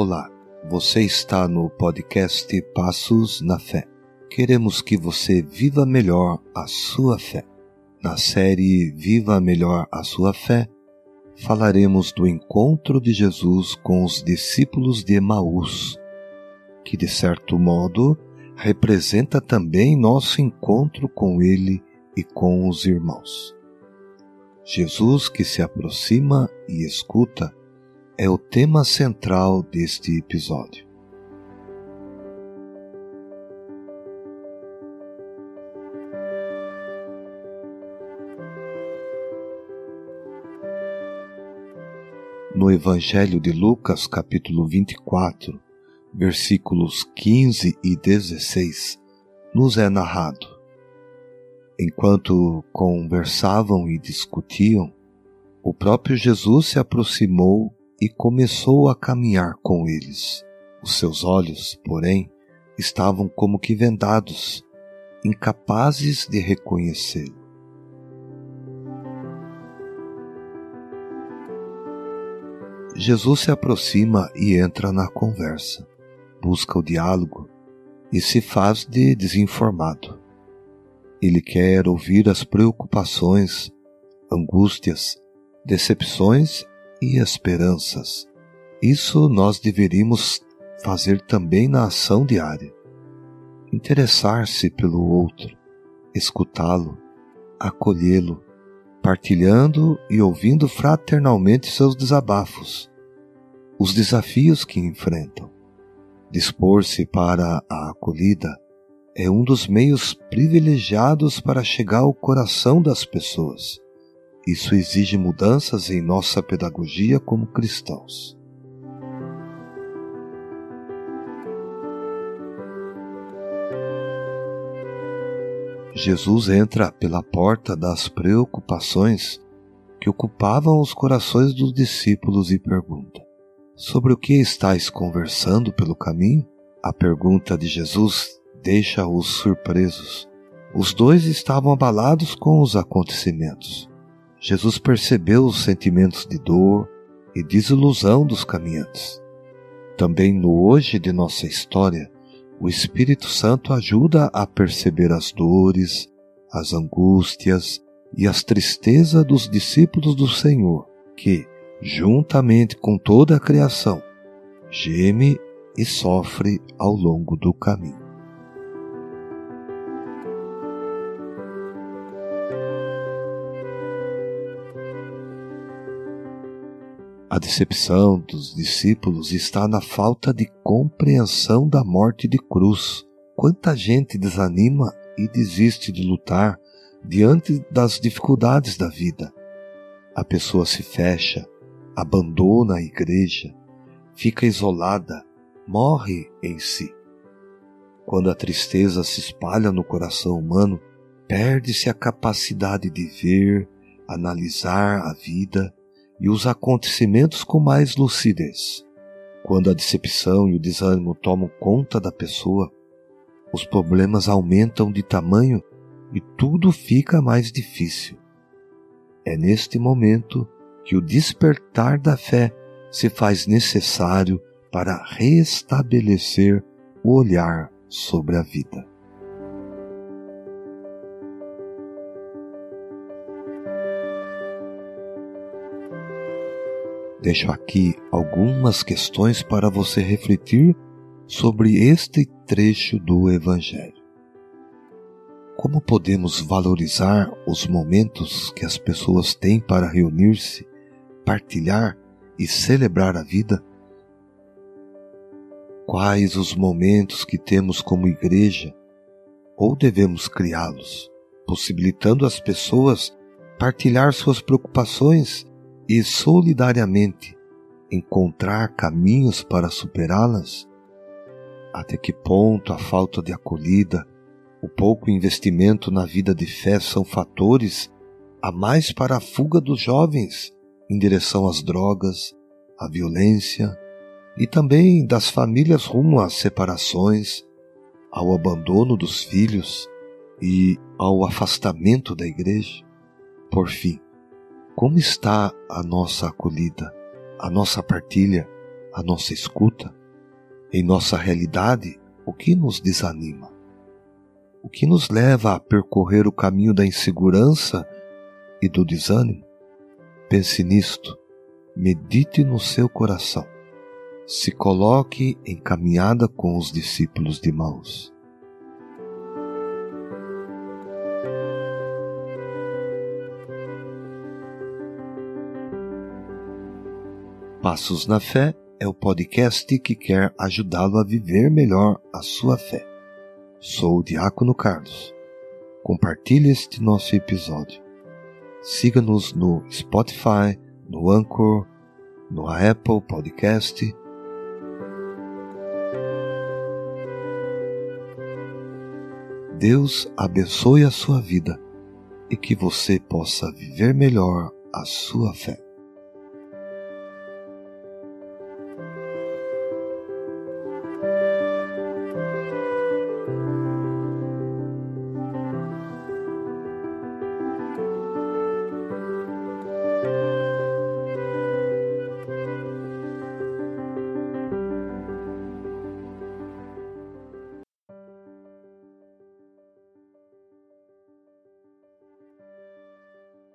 Olá, você está no podcast Passos na Fé. Queremos que você viva melhor a sua fé. Na série Viva Melhor a Sua Fé, falaremos do encontro de Jesus com os discípulos de Emaús, que de certo modo representa também nosso encontro com Ele e com os irmãos. Jesus que se aproxima e escuta é o tema central deste episódio. No Evangelho de Lucas, capítulo 24, versículos 15 e 16, nos é narrado. Enquanto conversavam e discutiam, o próprio Jesus se aproximou e começou a caminhar com eles. Os seus olhos, porém, estavam como que vendados, incapazes de reconhecê-lo. Jesus se aproxima e entra na conversa, busca o diálogo e se faz de desinformado. Ele quer ouvir as preocupações, angústias, decepções e esperanças. Isso nós deveríamos fazer também na ação diária. Interessar-se pelo outro, escutá-lo, acolhê-lo, partilhando e ouvindo fraternalmente seus desabafos, os desafios que enfrentam. Dispor-se para a acolhida é um dos meios privilegiados para chegar ao coração das pessoas isso exige mudanças em nossa pedagogia como cristãos. Jesus entra pela porta das preocupações que ocupavam os corações dos discípulos e pergunta: Sobre o que estáis conversando pelo caminho? A pergunta de Jesus deixa-os surpresos. Os dois estavam abalados com os acontecimentos. Jesus percebeu os sentimentos de dor e desilusão dos caminhantes. Também no hoje de nossa história, o Espírito Santo ajuda a perceber as dores, as angústias e as tristezas dos discípulos do Senhor, que, juntamente com toda a criação, geme e sofre ao longo do caminho. A decepção dos discípulos está na falta de compreensão da morte de cruz. Quanta gente desanima e desiste de lutar diante das dificuldades da vida. A pessoa se fecha, abandona a igreja, fica isolada, morre em si. Quando a tristeza se espalha no coração humano, perde-se a capacidade de ver, analisar a vida e os acontecimentos com mais lucidez. Quando a decepção e o desânimo tomam conta da pessoa, os problemas aumentam de tamanho e tudo fica mais difícil. É neste momento que o despertar da fé se faz necessário para restabelecer o olhar sobre a vida. Deixo aqui algumas questões para você refletir sobre este trecho do Evangelho. Como podemos valorizar os momentos que as pessoas têm para reunir-se, partilhar e celebrar a vida? Quais os momentos que temos como igreja ou devemos criá-los, possibilitando às pessoas partilhar suas preocupações e solidariamente encontrar caminhos para superá-las? Até que ponto a falta de acolhida, o pouco investimento na vida de fé são fatores a mais para a fuga dos jovens em direção às drogas, à violência e também das famílias rumo às separações, ao abandono dos filhos e ao afastamento da igreja? Por fim, como está a nossa acolhida, a nossa partilha, a nossa escuta, em nossa realidade, o que nos desanima? O que nos leva a percorrer o caminho da insegurança e do desânimo? Pense nisto, medite no seu coração, se coloque em caminhada com os discípulos de Maus. Passos na Fé é o podcast que quer ajudá-lo a viver melhor a sua fé. Sou o Diácono Carlos. Compartilhe este nosso episódio. Siga-nos no Spotify, no Anchor, no Apple Podcast. Deus abençoe a sua vida e que você possa viver melhor a sua fé.